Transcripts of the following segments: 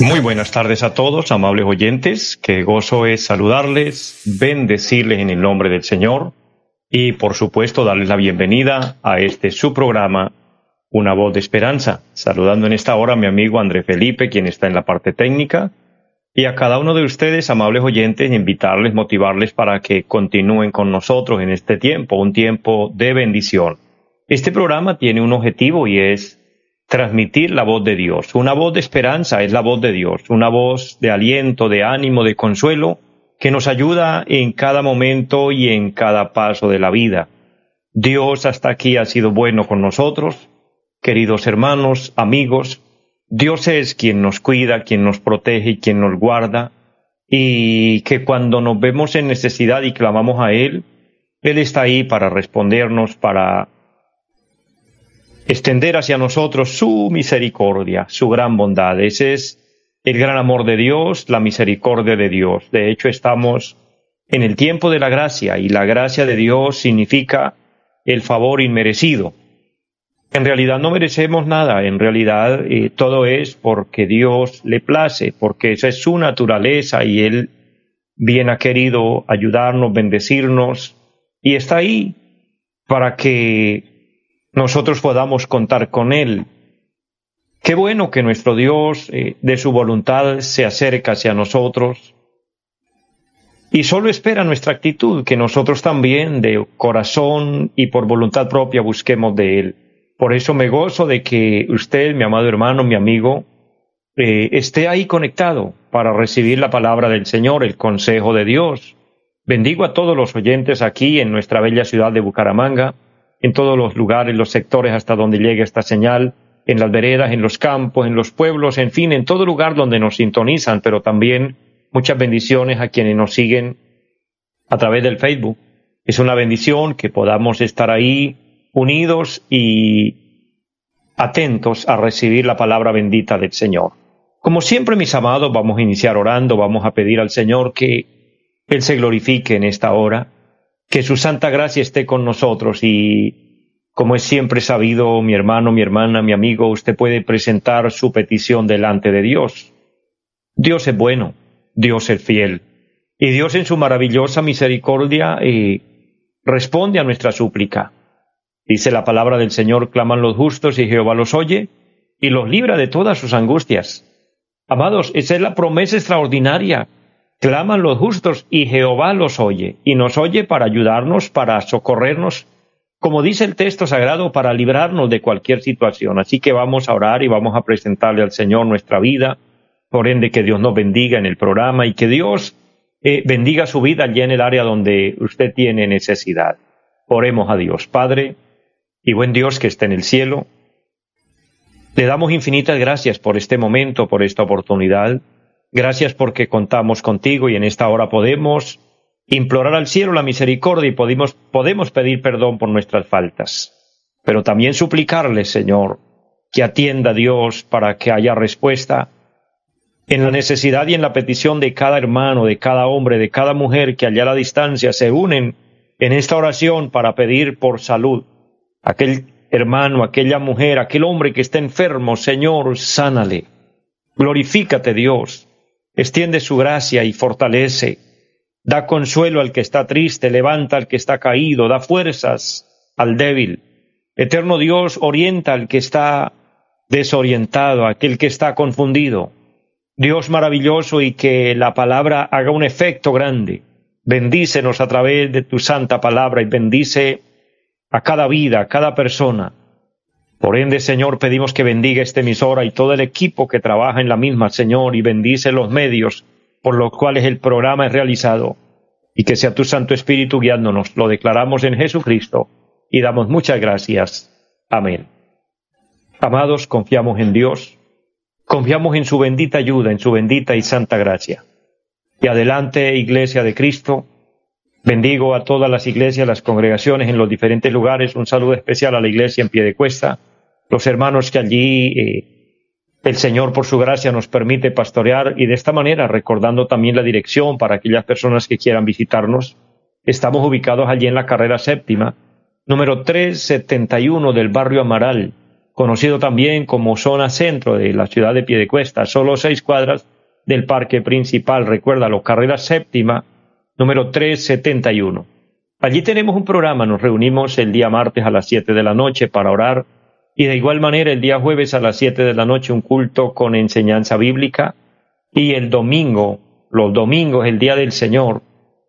muy buenas tardes a todos, amables oyentes. Qué gozo es saludarles, bendecirles en el nombre del Señor y, por supuesto, darles la bienvenida a este su programa, Una voz de esperanza. Saludando en esta hora a mi amigo André Felipe, quien está en la parte técnica, y a cada uno de ustedes, amables oyentes, invitarles, motivarles para que continúen con nosotros en este tiempo, un tiempo de bendición. Este programa tiene un objetivo y es transmitir la voz de Dios. Una voz de esperanza es la voz de Dios, una voz de aliento, de ánimo, de consuelo, que nos ayuda en cada momento y en cada paso de la vida. Dios hasta aquí ha sido bueno con nosotros, queridos hermanos, amigos. Dios es quien nos cuida, quien nos protege y quien nos guarda, y que cuando nos vemos en necesidad y clamamos a Él, Él está ahí para respondernos, para extender hacia nosotros su misericordia, su gran bondad. Ese es el gran amor de Dios, la misericordia de Dios. De hecho, estamos en el tiempo de la gracia y la gracia de Dios significa el favor inmerecido. En realidad no merecemos nada, en realidad eh, todo es porque Dios le place, porque esa es su naturaleza y Él bien ha querido ayudarnos, bendecirnos y está ahí para que nosotros podamos contar con Él. Qué bueno que nuestro Dios, eh, de su voluntad, se acerca hacia nosotros y solo espera nuestra actitud, que nosotros también de corazón y por voluntad propia busquemos de Él. Por eso me gozo de que usted, mi amado hermano, mi amigo, eh, esté ahí conectado para recibir la palabra del Señor, el consejo de Dios. Bendigo a todos los oyentes aquí en nuestra bella ciudad de Bucaramanga en todos los lugares, los sectores hasta donde llegue esta señal, en las veredas, en los campos, en los pueblos, en fin, en todo lugar donde nos sintonizan, pero también muchas bendiciones a quienes nos siguen a través del Facebook. Es una bendición que podamos estar ahí unidos y atentos a recibir la palabra bendita del Señor. Como siempre, mis amados, vamos a iniciar orando, vamos a pedir al Señor que Él se glorifique en esta hora, que su santa gracia esté con nosotros y, como es siempre sabido, mi hermano, mi hermana, mi amigo, usted puede presentar su petición delante de Dios. Dios es bueno, Dios es fiel, y Dios en su maravillosa misericordia eh, responde a nuestra súplica. Dice la palabra del Señor, claman los justos y Jehová los oye y los libra de todas sus angustias. Amados, esa es la promesa extraordinaria Claman los justos y Jehová los oye, y nos oye para ayudarnos, para socorrernos, como dice el texto sagrado, para librarnos de cualquier situación. Así que vamos a orar y vamos a presentarle al Señor nuestra vida, por ende que Dios nos bendiga en el programa y que Dios eh, bendiga su vida allí en el área donde usted tiene necesidad. Oremos a Dios, Padre y buen Dios que está en el cielo. Le damos infinitas gracias por este momento, por esta oportunidad. Gracias porque contamos contigo y en esta hora podemos implorar al cielo la misericordia y podemos, podemos pedir perdón por nuestras faltas. Pero también suplicarle, Señor, que atienda a Dios para que haya respuesta en la necesidad y en la petición de cada hermano, de cada hombre, de cada mujer que allá a la distancia se unen en esta oración para pedir por salud. Aquel hermano, aquella mujer, aquel hombre que está enfermo, Señor, sánale. Glorifícate, Dios extiende su gracia y fortalece, da consuelo al que está triste, levanta al que está caído, da fuerzas al débil. Eterno Dios orienta al que está desorientado, aquel que está confundido. Dios maravilloso y que la palabra haga un efecto grande. Bendícenos a través de tu santa palabra y bendice a cada vida, a cada persona. Por ende, Señor, pedimos que bendiga esta emisora y todo el equipo que trabaja en la misma, Señor, y bendice los medios por los cuales el programa es realizado, y que sea tu Santo Espíritu guiándonos. Lo declaramos en Jesucristo y damos muchas gracias. Amén. Amados, confiamos en Dios, confiamos en su bendita ayuda, en su bendita y santa gracia. Y adelante, Iglesia de Cristo, bendigo a todas las iglesias, las congregaciones en los diferentes lugares, un saludo especial a la iglesia en pie de cuesta, los hermanos que allí eh, el Señor por su gracia nos permite pastorear y de esta manera recordando también la dirección para aquellas personas que quieran visitarnos. Estamos ubicados allí en la carrera séptima, número 371 del barrio Amaral, conocido también como zona centro de la ciudad de Piedecuesta, solo seis cuadras del parque principal. Recuérdalo, carrera séptima, número 371. Allí tenemos un programa, nos reunimos el día martes a las siete de la noche para orar y de igual manera el día jueves a las siete de la noche un culto con enseñanza bíblica y el domingo, los domingos, el día del Señor,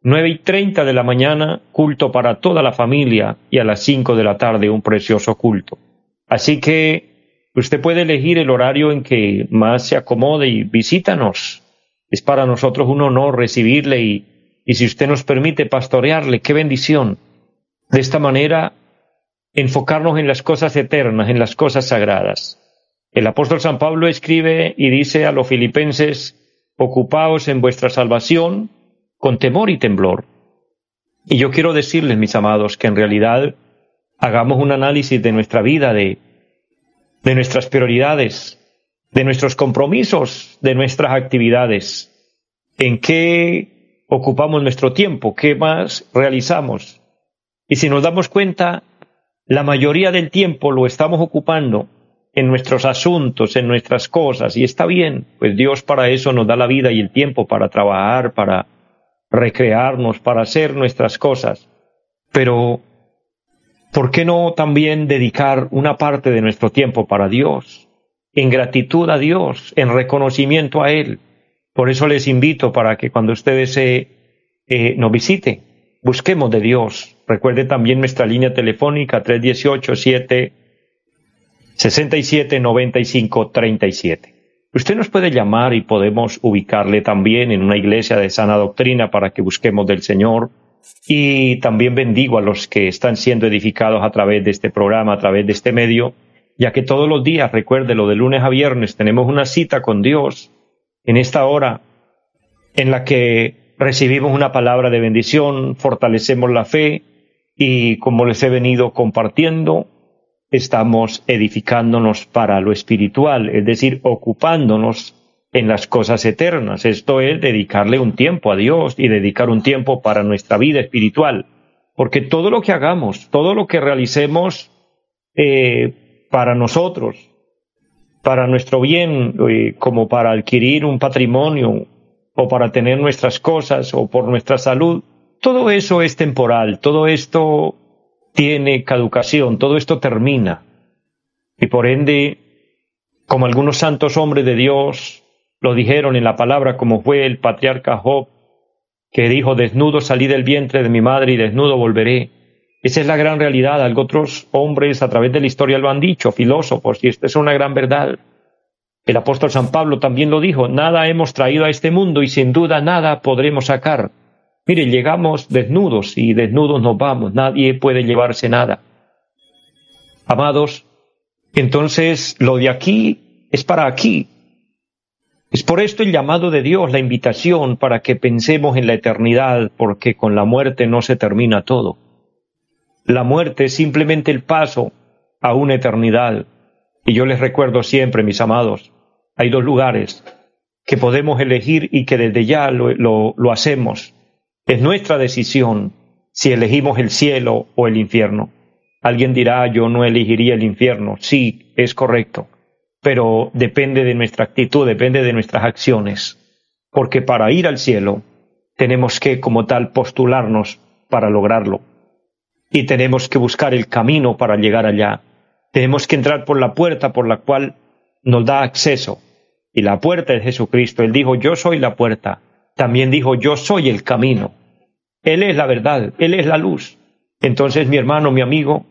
nueve y treinta de la mañana, culto para toda la familia y a las cinco de la tarde un precioso culto. Así que usted puede elegir el horario en que más se acomode y visítanos. Es para nosotros un honor recibirle y, y si usted nos permite pastorearle, qué bendición. De esta manera, enfocarnos en las cosas eternas, en las cosas sagradas. El apóstol San Pablo escribe y dice a los filipenses, ocupaos en vuestra salvación con temor y temblor. Y yo quiero decirles, mis amados, que en realidad hagamos un análisis de nuestra vida, de, de nuestras prioridades, de nuestros compromisos, de nuestras actividades, en qué ocupamos nuestro tiempo, qué más realizamos. Y si nos damos cuenta, la mayoría del tiempo lo estamos ocupando en nuestros asuntos, en nuestras cosas, y está bien, pues Dios para eso nos da la vida y el tiempo para trabajar, para recrearnos, para hacer nuestras cosas. Pero ¿por qué no también dedicar una parte de nuestro tiempo para Dios? En gratitud a Dios, en reconocimiento a Él. Por eso les invito para que cuando ustedes eh, nos visite, busquemos de Dios. Recuerde también nuestra línea telefónica 318 7 67 95 37. Usted nos puede llamar y podemos ubicarle también en una iglesia de sana doctrina para que busquemos del Señor y también bendigo a los que están siendo edificados a través de este programa, a través de este medio, ya que todos los días, recuérdelo, de lunes a viernes tenemos una cita con Dios en esta hora en la que recibimos una palabra de bendición, fortalecemos la fe y como les he venido compartiendo, estamos edificándonos para lo espiritual, es decir, ocupándonos en las cosas eternas. Esto es dedicarle un tiempo a Dios y dedicar un tiempo para nuestra vida espiritual. Porque todo lo que hagamos, todo lo que realicemos eh, para nosotros, para nuestro bien, eh, como para adquirir un patrimonio o para tener nuestras cosas o por nuestra salud, todo eso es temporal, todo esto tiene caducación, todo esto termina. Y por ende, como algunos santos hombres de Dios lo dijeron en la palabra como fue el patriarca Job, que dijo, desnudo salí del vientre de mi madre y desnudo volveré. Esa es la gran realidad. Algo otros hombres a través de la historia lo han dicho, filósofos, y esta es una gran verdad. El apóstol San Pablo también lo dijo, nada hemos traído a este mundo y sin duda nada podremos sacar. Mire, llegamos desnudos y desnudos nos vamos, nadie puede llevarse nada. Amados, entonces lo de aquí es para aquí, es por esto el llamado de Dios, la invitación para que pensemos en la eternidad, porque con la muerte no se termina todo. La muerte es simplemente el paso a una eternidad. Y yo les recuerdo siempre, mis amados, hay dos lugares que podemos elegir y que desde ya lo, lo, hacemos. Es nuestra decisión si elegimos el cielo o el infierno. Alguien dirá, yo no elegiría el infierno. Sí, es correcto pero depende de nuestra actitud, depende de nuestras acciones, porque para ir al cielo tenemos que como tal postularnos para lograrlo y tenemos que buscar el camino para llegar allá. Tenemos que entrar por la puerta por la cual nos da acceso. Y la puerta es Jesucristo. Él dijo, yo soy la puerta. También dijo, yo soy el camino. Él es la verdad, Él es la luz. Entonces, mi hermano, mi amigo,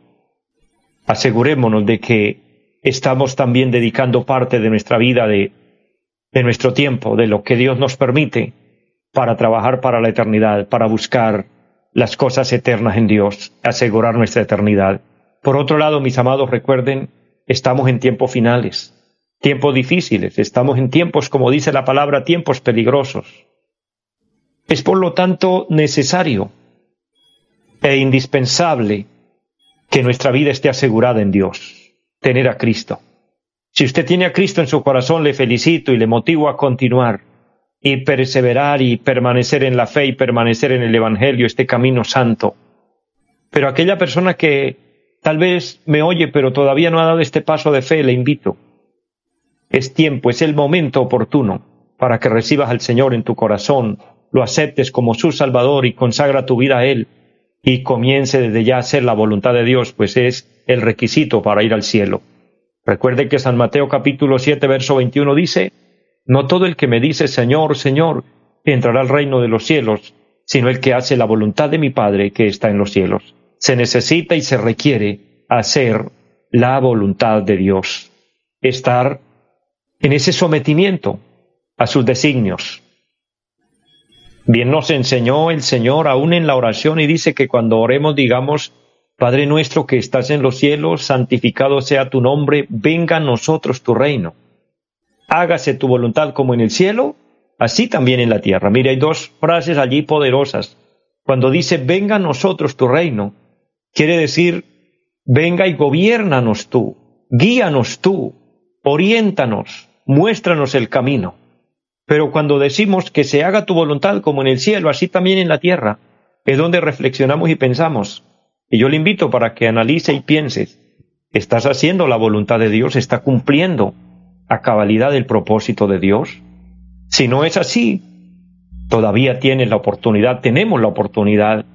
asegurémonos de que estamos también dedicando parte de nuestra vida, de, de nuestro tiempo, de lo que Dios nos permite para trabajar para la eternidad, para buscar las cosas eternas en Dios, asegurar nuestra eternidad. Por otro lado, mis amados, recuerden estamos en tiempos finales, tiempos difíciles, estamos en tiempos, como dice la palabra, tiempos peligrosos. Es por lo tanto necesario e indispensable que nuestra vida esté asegurada en Dios, tener a Cristo. Si usted tiene a Cristo en su corazón, le felicito y le motivo a continuar y perseverar y permanecer en la fe y permanecer en el Evangelio, este camino santo. Pero aquella persona que tal vez me oye pero todavía no ha dado este paso de fe, le invito. Es tiempo, es el momento oportuno para que recibas al Señor en tu corazón, lo aceptes como su Salvador y consagra tu vida a Él y comience desde ya a hacer la voluntad de Dios, pues es el requisito para ir al cielo. Recuerde que San Mateo capítulo 7, verso 21 dice, No todo el que me dice Señor, Señor, entrará al reino de los cielos, sino el que hace la voluntad de mi Padre que está en los cielos. Se necesita y se requiere hacer la voluntad de Dios, estar en ese sometimiento a sus designios, Bien nos enseñó el Señor aún en la oración y dice que cuando oremos digamos, Padre nuestro que estás en los cielos, santificado sea tu nombre, venga a nosotros tu reino. Hágase tu voluntad como en el cielo, así también en la tierra. Mire, hay dos frases allí poderosas. Cuando dice, venga a nosotros tu reino, quiere decir, venga y gobiernanos tú, guíanos tú, oriéntanos, muéstranos el camino. Pero cuando decimos que se haga tu voluntad como en el cielo, así también en la tierra, es donde reflexionamos y pensamos. Y yo le invito para que analice y pienses, ¿estás haciendo la voluntad de Dios? ¿Está cumpliendo a cabalidad el propósito de Dios? Si no es así, todavía tienes la oportunidad, tenemos la oportunidad.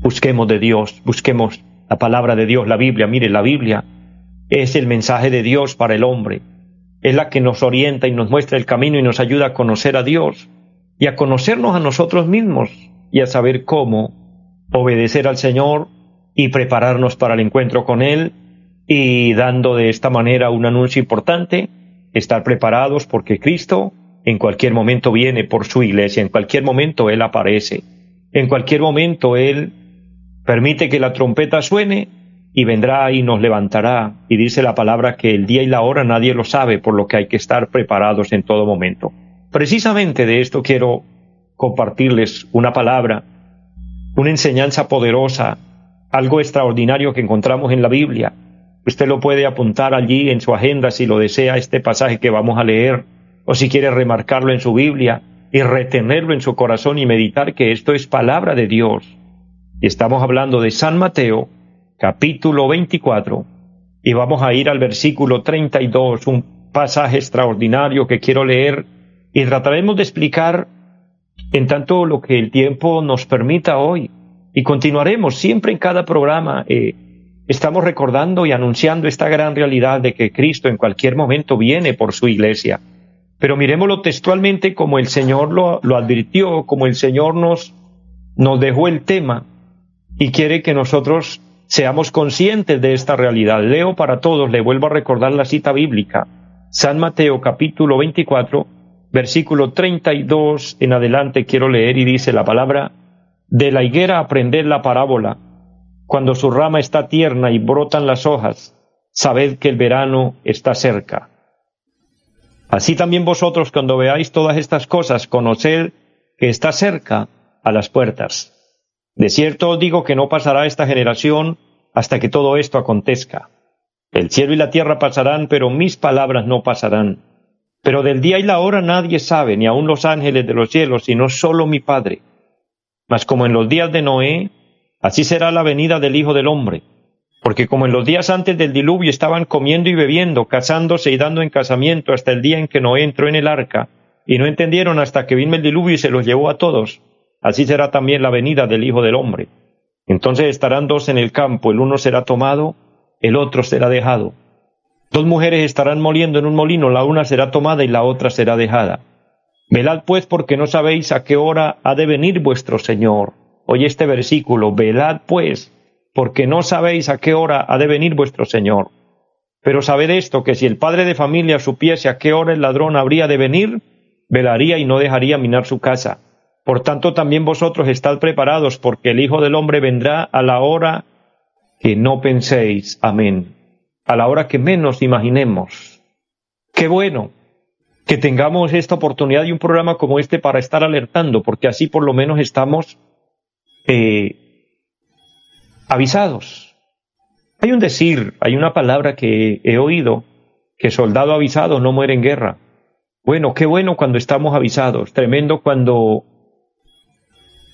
Busquemos de Dios, busquemos la palabra de Dios, la Biblia. Mire, la Biblia es el mensaje de Dios para el hombre es la que nos orienta y nos muestra el camino y nos ayuda a conocer a Dios y a conocernos a nosotros mismos y a saber cómo obedecer al Señor y prepararnos para el encuentro con Él y dando de esta manera un anuncio importante, estar preparados porque Cristo en cualquier momento viene por su iglesia, en cualquier momento Él aparece, en cualquier momento Él permite que la trompeta suene y vendrá y nos levantará. Y dice la palabra que el día y la hora nadie lo sabe, por lo que hay que estar preparados en todo momento. Precisamente de esto quiero compartirles una palabra, una enseñanza poderosa, algo extraordinario que encontramos en la Biblia. Usted lo puede apuntar allí en su agenda si lo desea este pasaje que vamos a leer, o si quiere remarcarlo en su Biblia y retenerlo en su corazón y meditar que esto es palabra de Dios. Estamos hablando de San Mateo, capítulo 24, y vamos a ir al versículo 32, un pasaje extraordinario que quiero leer, y trataremos de explicar en tanto lo que el tiempo nos permita hoy, y continuaremos siempre en cada programa. Eh, estamos recordando y anunciando esta gran realidad de que Cristo en cualquier momento viene por su iglesia. Pero miremoslo textualmente como el Señor lo, lo advirtió, como el Señor nos, nos dejó el tema y quiere que nosotros Seamos conscientes de esta realidad. Leo para todos, le vuelvo a recordar la cita bíblica. San Mateo capítulo 24, versículo 32 en adelante quiero leer y dice la palabra, de la higuera aprended la parábola. Cuando su rama está tierna y brotan las hojas, sabed que el verano está cerca. Así también vosotros cuando veáis todas estas cosas, conoced que está cerca a las puertas. De cierto os digo que no pasará esta generación hasta que todo esto acontezca. El cielo y la tierra pasarán, pero mis palabras no pasarán. Pero del día y la hora nadie sabe, ni aun los ángeles de los cielos, sino solo mi Padre. Mas como en los días de Noé, así será la venida del Hijo del Hombre. Porque como en los días antes del diluvio estaban comiendo y bebiendo, casándose y dando en casamiento hasta el día en que Noé entró en el arca, y no entendieron hasta que vino el diluvio y se los llevó a todos, así será también la venida del Hijo del Hombre. Entonces estarán dos en el campo, el uno será tomado, el otro será dejado. Dos mujeres estarán moliendo en un molino, la una será tomada y la otra será dejada. Velad pues porque no sabéis a qué hora ha de venir vuestro Señor. Oye este versículo, velad pues porque no sabéis a qué hora ha de venir vuestro Señor. Pero sabed esto, que si el padre de familia supiese a qué hora el ladrón habría de venir, velaría y no dejaría minar su casa. Por tanto, también vosotros estad preparados, porque el Hijo del Hombre vendrá a la hora que no penséis. Amén. a la hora que menos imaginemos. Qué bueno que tengamos esta oportunidad y un programa como este para estar alertando, porque así por lo menos estamos eh, avisados. Hay un decir, hay una palabra que he oído, que soldado avisado no muere en guerra. Bueno, qué bueno cuando estamos avisados, tremendo cuando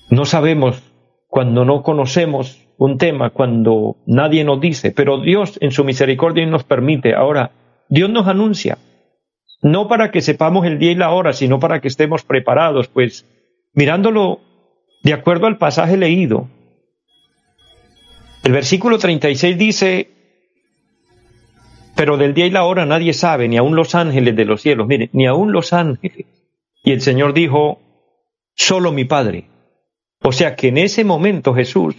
no sabemos, cuando no conocemos un tema, cuando nadie nos dice, pero Dios en su misericordia nos permite. Ahora, Dios nos anuncia, no para que sepamos el día y la hora, sino para que estemos preparados, pues mirándolo de acuerdo al pasaje leído, el versículo 36 dice, pero del día y la hora nadie sabe, ni aun los ángeles de los cielos. Mire, ni aun los ángeles. Y el Señor dijo, solo mi Padre. O sea que en ese momento Jesús,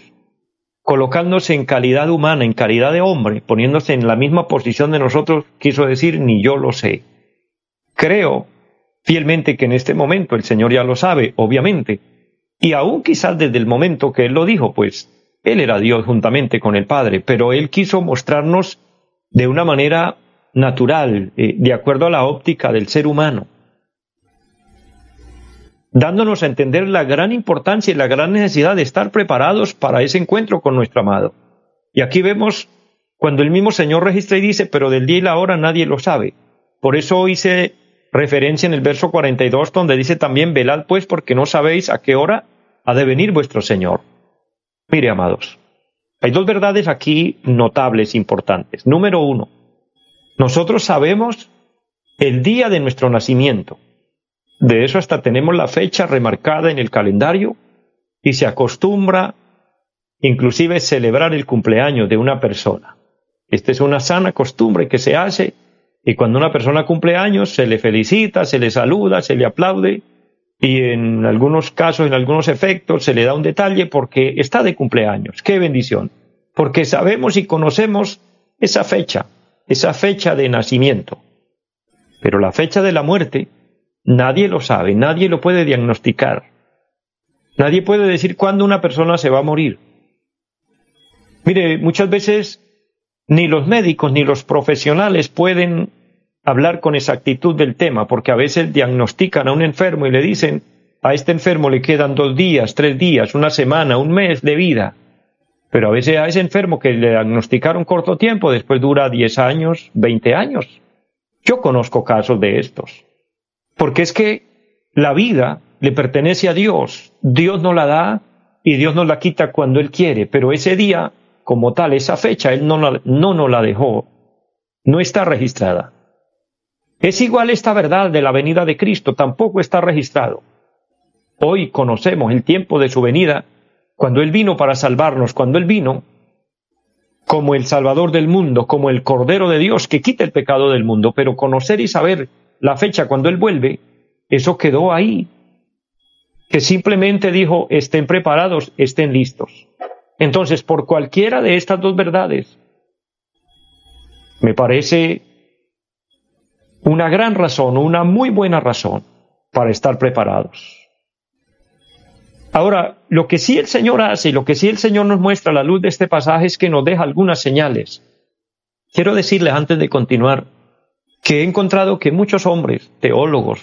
colocándose en calidad humana, en calidad de hombre, poniéndose en la misma posición de nosotros, quiso decir, ni yo lo sé. Creo fielmente que en este momento el Señor ya lo sabe, obviamente. Y aún quizás desde el momento que Él lo dijo, pues Él era Dios juntamente con el Padre, pero Él quiso mostrarnos de una manera natural, eh, de acuerdo a la óptica del ser humano, dándonos a entender la gran importancia y la gran necesidad de estar preparados para ese encuentro con nuestro amado. Y aquí vemos cuando el mismo Señor registra y dice, pero del día y la hora nadie lo sabe. Por eso hice referencia en el verso 42 donde dice también, velad pues porque no sabéis a qué hora ha de venir vuestro Señor. Mire, amados, hay dos verdades aquí notables, importantes. Número uno, nosotros sabemos el día de nuestro nacimiento. De eso hasta tenemos la fecha remarcada en el calendario y se acostumbra inclusive celebrar el cumpleaños de una persona. Esta es una sana costumbre que se hace y cuando una persona cumple años se le felicita, se le saluda, se le aplaude y en algunos casos, en algunos efectos, se le da un detalle porque está de cumpleaños. ¡Qué bendición! Porque sabemos y conocemos esa fecha, esa fecha de nacimiento. Pero la fecha de la muerte, nadie lo sabe, nadie lo puede diagnosticar. Nadie puede decir cuándo una persona se va a morir. Mire, muchas veces ni los médicos ni los profesionales pueden hablar con exactitud del tema, porque a veces diagnostican a un enfermo y le dicen, a este enfermo le quedan dos días, tres días, una semana, un mes de vida. Pero a veces a ese enfermo que le diagnosticaron corto tiempo, después dura diez años, veinte años. Yo conozco casos de estos. Porque es que la vida le pertenece a Dios. Dios no la da y Dios nos la quita cuando Él quiere. Pero ese día, como tal, esa fecha, Él no, no nos la dejó. No está registrada. Es igual esta verdad de la venida de Cristo, tampoco está registrado. Hoy conocemos el tiempo de su venida, cuando Él vino para salvarnos, cuando Él vino como el Salvador del mundo, como el Cordero de Dios que quita el pecado del mundo, pero conocer y saber la fecha cuando Él vuelve, eso quedó ahí, que simplemente dijo, estén preparados, estén listos. Entonces, por cualquiera de estas dos verdades, me parece una gran razón, una muy buena razón para estar preparados. Ahora, lo que sí el Señor hace y lo que sí el Señor nos muestra a la luz de este pasaje es que nos deja algunas señales. Quiero decirles antes de continuar que he encontrado que muchos hombres, teólogos,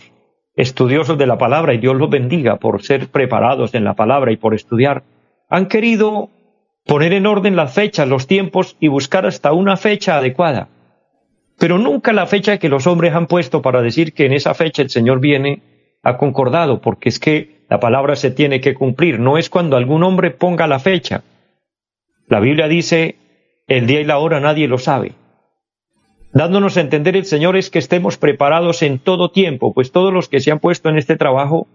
estudiosos de la palabra, y Dios los bendiga por ser preparados en la palabra y por estudiar, han querido poner en orden las fechas, los tiempos y buscar hasta una fecha adecuada pero nunca la fecha que los hombres han puesto para decir que en esa fecha el Señor viene ha concordado, porque es que la palabra se tiene que cumplir, no es cuando algún hombre ponga la fecha. La Biblia dice, el día y la hora nadie lo sabe. Dándonos a entender el Señor es que estemos preparados en todo tiempo, pues todos los que se han puesto en este trabajo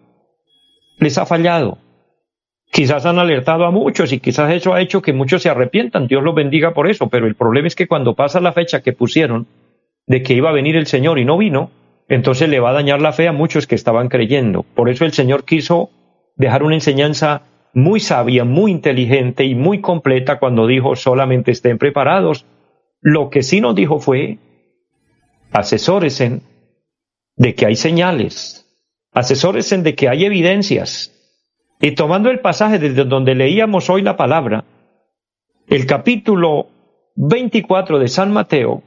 les ha fallado. Quizás han alertado a muchos y quizás eso ha hecho que muchos se arrepientan, Dios los bendiga por eso, pero el problema es que cuando pasa la fecha que pusieron, de que iba a venir el Señor y no vino, entonces le va a dañar la fe a muchos que estaban creyendo. Por eso el Señor quiso dejar una enseñanza muy sabia, muy inteligente y muy completa cuando dijo solamente estén preparados. Lo que sí nos dijo fue asesóresen de que hay señales, asesóresen de que hay evidencias. Y tomando el pasaje desde donde leíamos hoy la palabra, el capítulo 24 de San Mateo,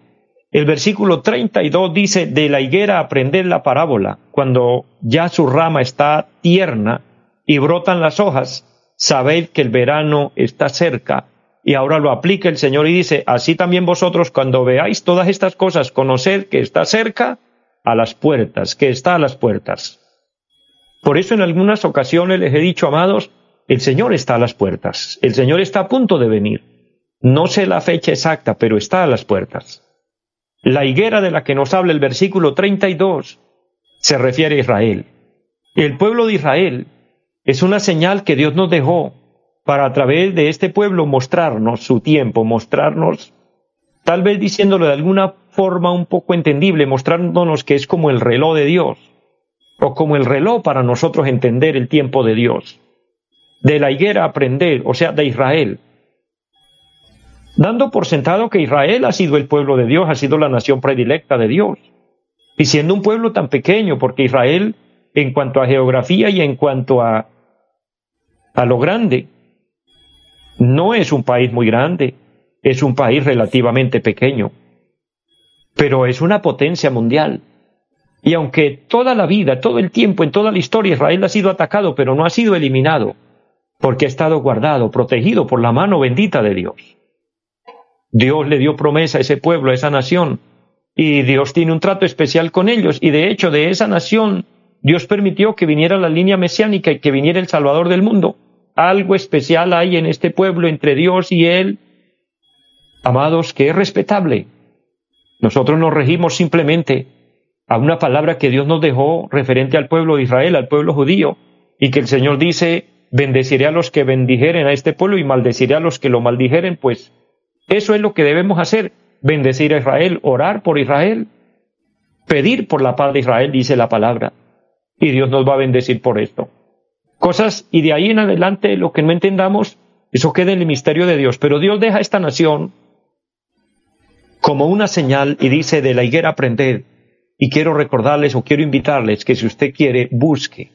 El versículo 32 dice, de la higuera aprender la parábola, cuando ya su rama está tierna y brotan las hojas, sabed que el verano está cerca. Y ahora lo aplica el Señor y dice, así también vosotros cuando veáis todas estas cosas, conoced que está cerca a las puertas, que está a las puertas. Por eso en algunas ocasiones les he dicho, amados, el Señor está a las puertas, el Señor está a punto de venir. No sé la fecha exacta, pero está a las puertas. La higuera de la que nos habla el versículo 32 se refiere a Israel. El pueblo de Israel es una señal que Dios nos dejó para a través de este pueblo mostrarnos su tiempo, mostrarnos, tal vez diciéndolo de alguna forma un poco entendible, mostrándonos que es como el reloj de Dios, o como el reloj para nosotros entender el tiempo de Dios. De la higuera aprender, o sea, de Israel, dando por sentado que Israel ha sido el pueblo de Dios, ha sido la nación predilecta de Dios. Y siendo un pueblo tan pequeño, porque Israel, en cuanto a geografía y en cuanto a, a lo grande, no es un país muy grande, es un país relativamente pequeño, pero es una potencia mundial. Y aunque toda la vida, todo el tiempo, en toda la historia Israel ha sido atacado, pero no ha sido eliminado, porque ha estado guardado, protegido por la mano bendita de Dios. Dios le dio promesa a ese pueblo, a esa nación, y Dios tiene un trato especial con ellos, y de hecho de esa nación Dios permitió que viniera la línea mesiánica y que viniera el Salvador del mundo. Algo especial hay en este pueblo entre Dios y Él, amados, que es respetable. Nosotros nos regimos simplemente a una palabra que Dios nos dejó referente al pueblo de Israel, al pueblo judío, y que el Señor dice, bendeciré a los que bendijeren a este pueblo y maldeciré a los que lo maldijeren, pues eso es lo que debemos hacer, bendecir a Israel, orar por Israel, pedir por la paz de Israel, dice la palabra. Y Dios nos va a bendecir por esto. Cosas, y de ahí en adelante lo que no entendamos, eso queda en el misterio de Dios. Pero Dios deja esta nación como una señal y dice de la higuera aprended. Y quiero recordarles o quiero invitarles que si usted quiere, busque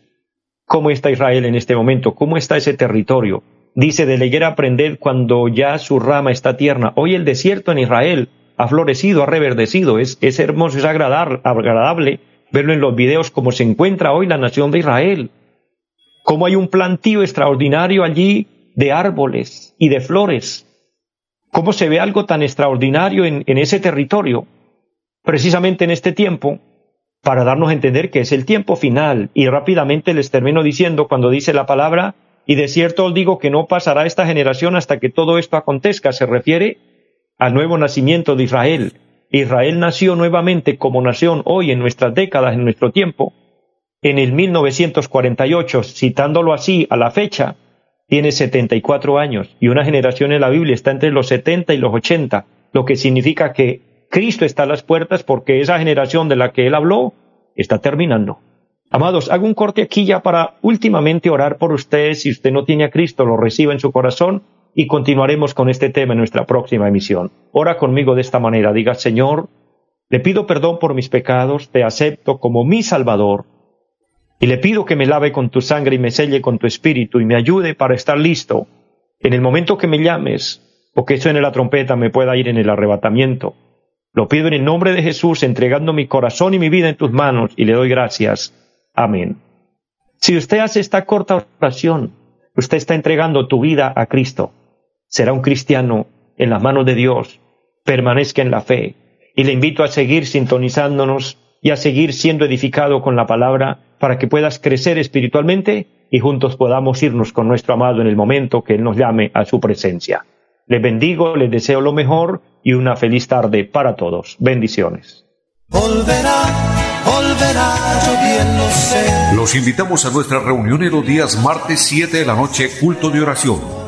cómo está Israel en este momento, cómo está ese territorio, Dice, de la aprended cuando ya su rama está tierna. Hoy el desierto en Israel ha florecido, ha reverdecido. Es, es hermoso, es agradable, agradable verlo en los videos como se encuentra hoy la nación de Israel. Cómo hay un plantío extraordinario allí de árboles y de flores. Cómo se ve algo tan extraordinario en, ese territorio, precisamente en este tiempo, para darnos a entender que es el tiempo final. Y rápidamente les termino diciendo cuando dice la palabra, y de cierto os digo que no pasará esta generación hasta que todo esto acontezca. Se refiere al nuevo nacimiento de Israel. Israel nació nuevamente como nación hoy en nuestras décadas, en nuestro tiempo. En el 1948, citándolo así a la fecha, tiene 74 años y una generación en la Biblia está entre los 70 y los 80, lo que significa que Cristo está a las puertas porque esa generación de la que él habló está terminando. Amados, hago un corte aquí ya para últimamente orar por ustedes. Si usted no tiene a Cristo, lo reciba en su corazón y continuaremos con este tema en nuestra próxima emisión. Ora conmigo de esta manera. Diga, Señor, le pido perdón por mis pecados, te acepto como mi Salvador y le pido que me lave con tu sangre y me selle con tu espíritu y me ayude para estar listo en el momento que me llames o que suene la trompeta me pueda ir en el arrebatamiento. Lo pido en el nombre de Jesús, entregando mi corazón y mi vida en tus manos y le doy gracias. Amén. Si usted hace esta corta oración, usted está entregando tu vida a Cristo. Será un cristiano en las manos de Dios. Permanezca en la fe. Y le invito a seguir sintonizándonos y a seguir siendo edificado con la palabra para que puedas crecer espiritualmente y juntos podamos irnos con nuestro amado en el momento que Él nos llame a su presencia. Les bendigo, les deseo lo mejor y una feliz tarde para todos. Bendiciones. Los invitamos a nuestra reunión en los días martes 7 de la noche, culto de oración.